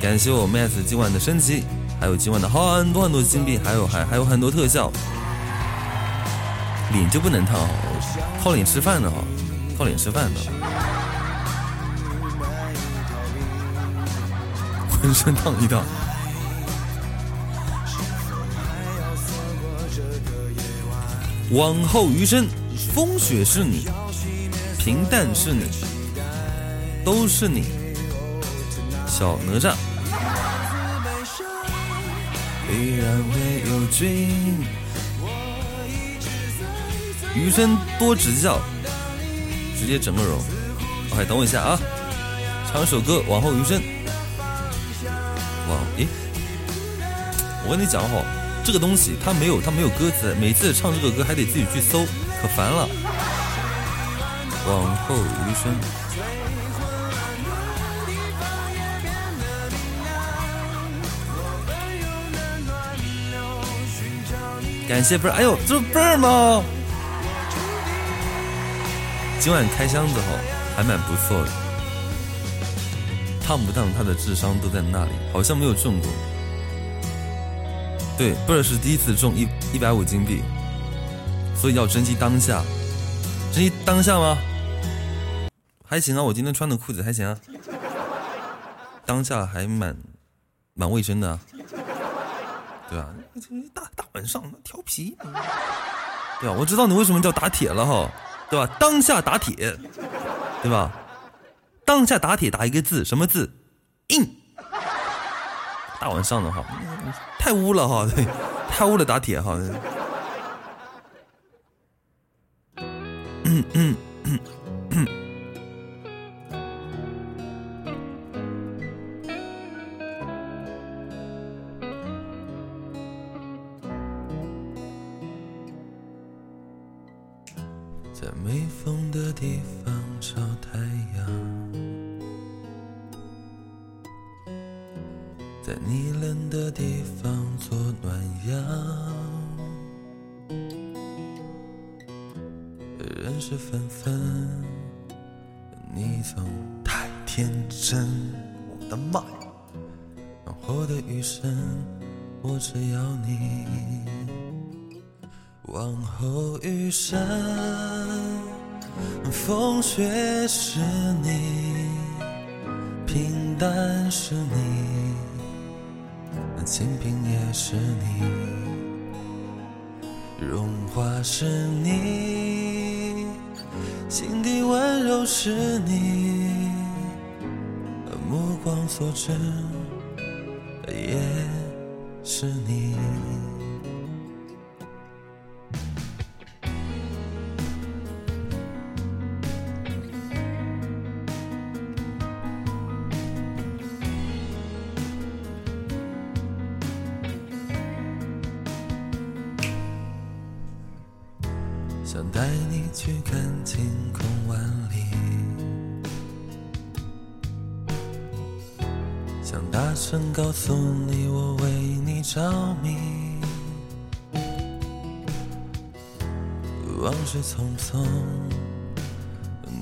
感谢我 Max 今晚的升级，还有今晚的很多很多金币，还有还还有很多特效。脸就不能烫，靠脸吃饭的哈，靠脸吃饭的。浑身烫一烫。往后余生，风雪是你，平淡是你，都是你，小哪吒。依然唯有君，余生多指教，直接整个容。OK，等我一下啊，唱一首歌，往后余生。哇，诶，我跟你讲哈。这个东西它没有，它没有歌词，每次唱这个歌还得自己去搜，可烦了。往后余生，感谢不是，哎呦，这倍儿吗？今晚开箱子哈，还蛮不错的。烫不烫，他的智商都在那里，好像没有中过。对，不是第一次中一一百五金币，所以要珍惜当下，珍惜当下吗？还行啊，我今天穿的裤子还行啊，当下还蛮蛮卫生的，对吧？大大晚上调皮，对吧？我知道你为什么叫打铁了哈，对吧？当下打铁，对吧？当下打铁打一个字，什么字？硬。大晚上的哈。太污了哈，对，太污了打铁哈。嗯嗯嗯嗯。在没风的地方找在你冷的地方做暖阳，人事纷纷，你总太天真，我的妈呀！往后的余生，我只要你。往后余生，风雪是你，平淡是你。清贫也是你，荣华是你，心底温柔是你，目光所至也是你。匆匆，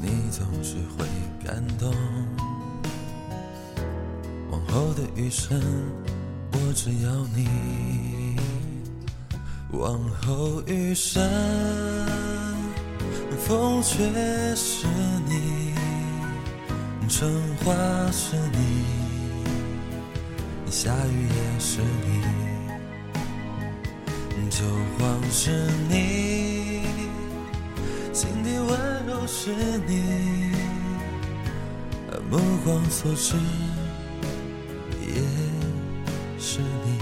你总是会感动。往后的余生，我只要你。往后余生，风雪是你，春花是你，下雨也是你，酒荒是你，是你，目光所至也是你。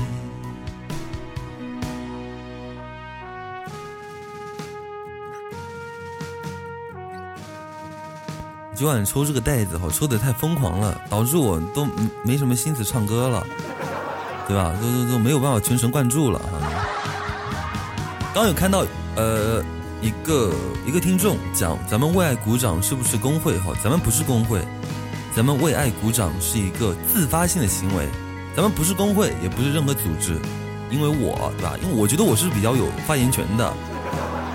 今晚抽这个袋子哈，抽的太疯狂了，导致我都没什么心思唱歌了，对吧？都都都没有办法全神贯注了哈。刚有看到呃一个一个听众讲，咱们为爱鼓掌是不是工会哈？咱们不是工会，咱们为爱鼓掌是一个自发性的行为，咱们不是工会，也不是任何组织，因为我对吧？因为我觉得我是比较有发言权的，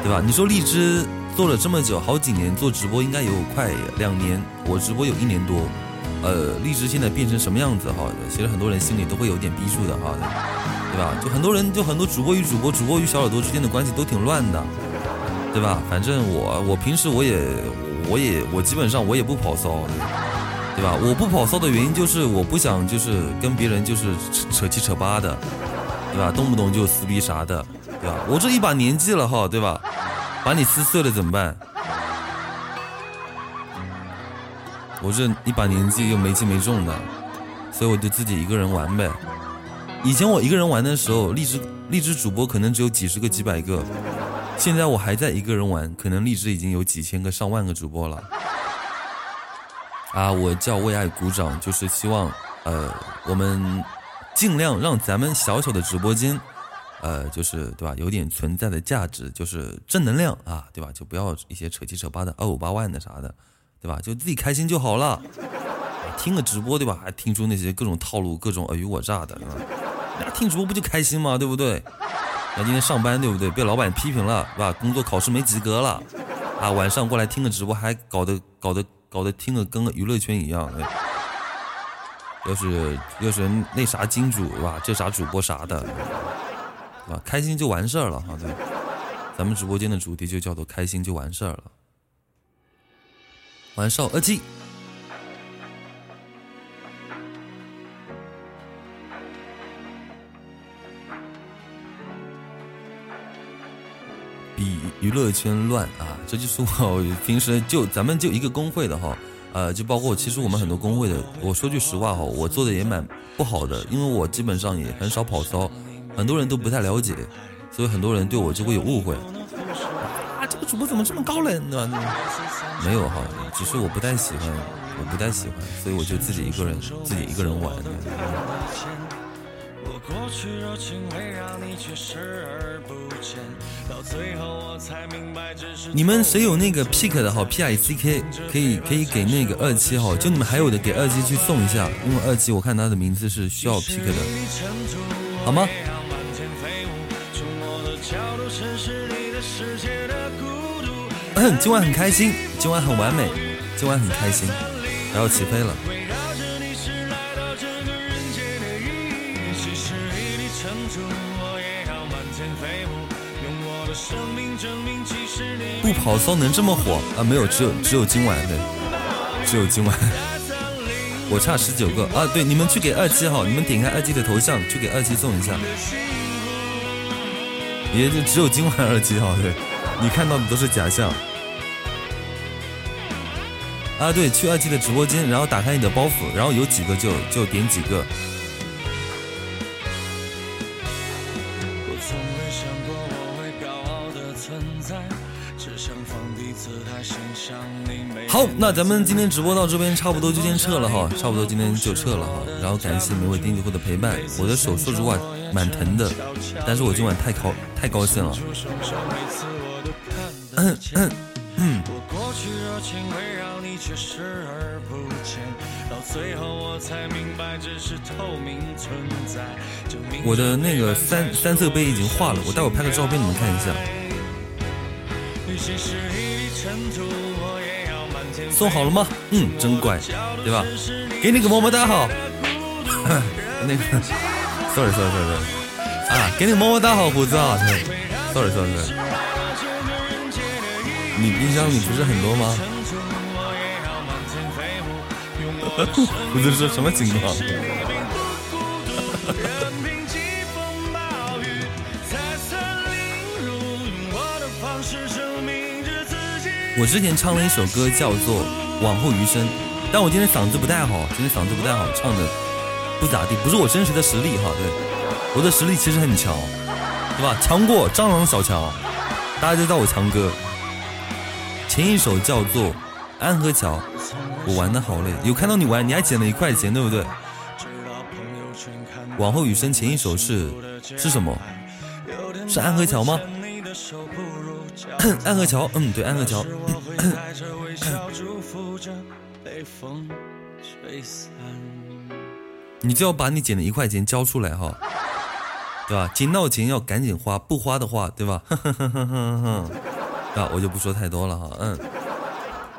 对吧？你说荔枝。做了这么久，好几年做直播应该有快两年，我直播有一年多，呃，荔枝现在变成什么样子哈？其实很多人心里都会有点逼数的哈，对吧？就很多人，就很多主播与主播、主播与小耳朵之间的关系都挺乱的，对吧？反正我，我平时我也，我也，我基本上我也不跑骚，对吧？我不跑骚的原因就是我不想就是跟别人就是扯七扯八的，对吧？动不动就撕逼啥的，对吧？我这一把年纪了哈，对吧？把你撕碎了怎么办？我这一把年纪又没轻没重的，所以我就自己一个人玩呗。以前我一个人玩的时候，荔枝荔枝主播可能只有几十个几百个，现在我还在一个人玩，可能荔枝已经有几千个上万个主播了。啊，我叫为爱鼓掌，就是希望呃，我们尽量让咱们小小的直播间。呃，就是对吧？有点存在的价值，就是正能量啊，对吧？就不要一些扯七扯八的二五八万的啥的，对吧？就自己开心就好了。听个直播，对吧？还听出那些各种套路、各种尔虞我诈的，对吧？那听直播不就开心吗？对不对？那今天上班，对不对？被老板批评了，是吧？工作考试没及格了，啊，晚上过来听个直播，还搞得搞得搞得听个跟个娱乐圈一样。要是要是那啥金主，是吧？这啥主播啥的。啊，开心就完事儿了哈，对，咱们直播间的主题就叫做开心就完事儿了。晚上二七，娱乐圈乱啊，这就是我平时就咱们就一个工会的哈，呃，就包括其实我们很多工会的，我说句实话哈，我做的也蛮不好的，因为我基本上也很少跑骚。很多人都不太了解，所以很多人对我就会有误会。啊，这个主播怎么这么高冷呢？没有哈，只是我不太喜欢，我不太喜欢，所以我就自己一个人，自己一个人玩。你们谁有那个 pick 的哈？P I C K 可以可以给那个二七哈，就你们还有的给二七去送一下，因为二七我看他的名字是需要 pick 的，好吗？今晚很开心，今晚很完美，今晚很开心，然后起飞了。不跑骚能这么火啊？没有，只有只有今晚对，只有今晚。我差十九个啊！对，你们去给二七哈，你们点开二七的头像去给二七送一下。也就只有今晚二七哈，对你看到的都是假象。啊，对，去二七的直播间，然后打开你的包袱，然后有几个就就点几个。好，那咱们今天直播到这边差不多就先撤了哈，差不多今天就撤了哈。然后感谢每位订阅户的陪伴，我的手说实话蛮疼的，但是我今晚太高太高兴了。我的那个三三色杯已经化了，我待会拍个照片你们看一下。送好了吗？嗯，真乖，对吧？给你个么么哒哈。那个，sorry sorry sorry sorry，啊，给你么么哒，好胡子啊！sorry sorry sorry，你冰箱里不是很多吗？胡子说什么情况？我之前唱了一首歌叫做《往后余生》，但我今天嗓子不太好，今天嗓子不太好，唱的不咋地，不是我真实的实力哈。对，我的实力其实很强，对吧？强过蟑螂小强，大家就叫我强哥。前一首叫做《安河桥》，我玩的好累，有看到你玩，你还捡了一块钱，对不对？往后余生前一首是是什么？是安河桥吗？安河桥，嗯，对，安河桥。你就要把你捡的一块钱交出来哈，对吧？捡到钱要赶紧花，不花的话，对吧？啊，我就不说太多了哈，嗯。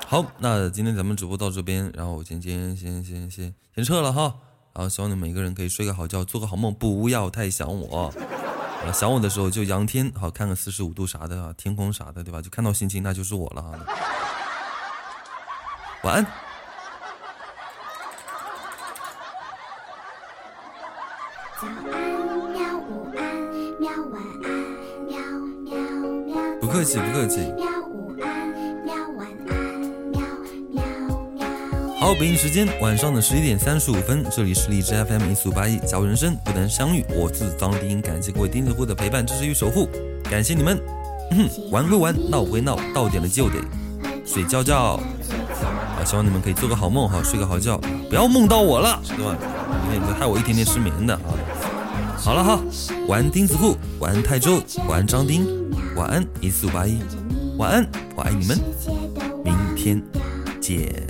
好，那今天咱们直播到这边，然后我先先先先先先撤了哈。然后希望你们每个人可以睡个好觉，做个好梦，不要太想我。啊，想我的时候就仰天，好看个四十五度啥的啊，天空啥的，对吧？就看到星星，那就是我了哈。晚安。早安喵，午安喵，晚安喵喵喵。不客气，不客气。好，北京时间晚上的十一点三十五分，这里是荔枝 FM 一四五八一，假如人生不能相遇，我自当丁，感谢各位钉子户的陪伴、支持与守护，感谢你们。玩归玩，闹归闹，到点了就得睡觉觉。啊，希望你们可以做个好梦哈，睡个好觉，不要梦到我了，对吧？你们害我一天天失眠的啊。好了哈，晚安钉子户，晚安泰州，晚安张丁，晚安一四五八一，晚安，我爱你们，明天见。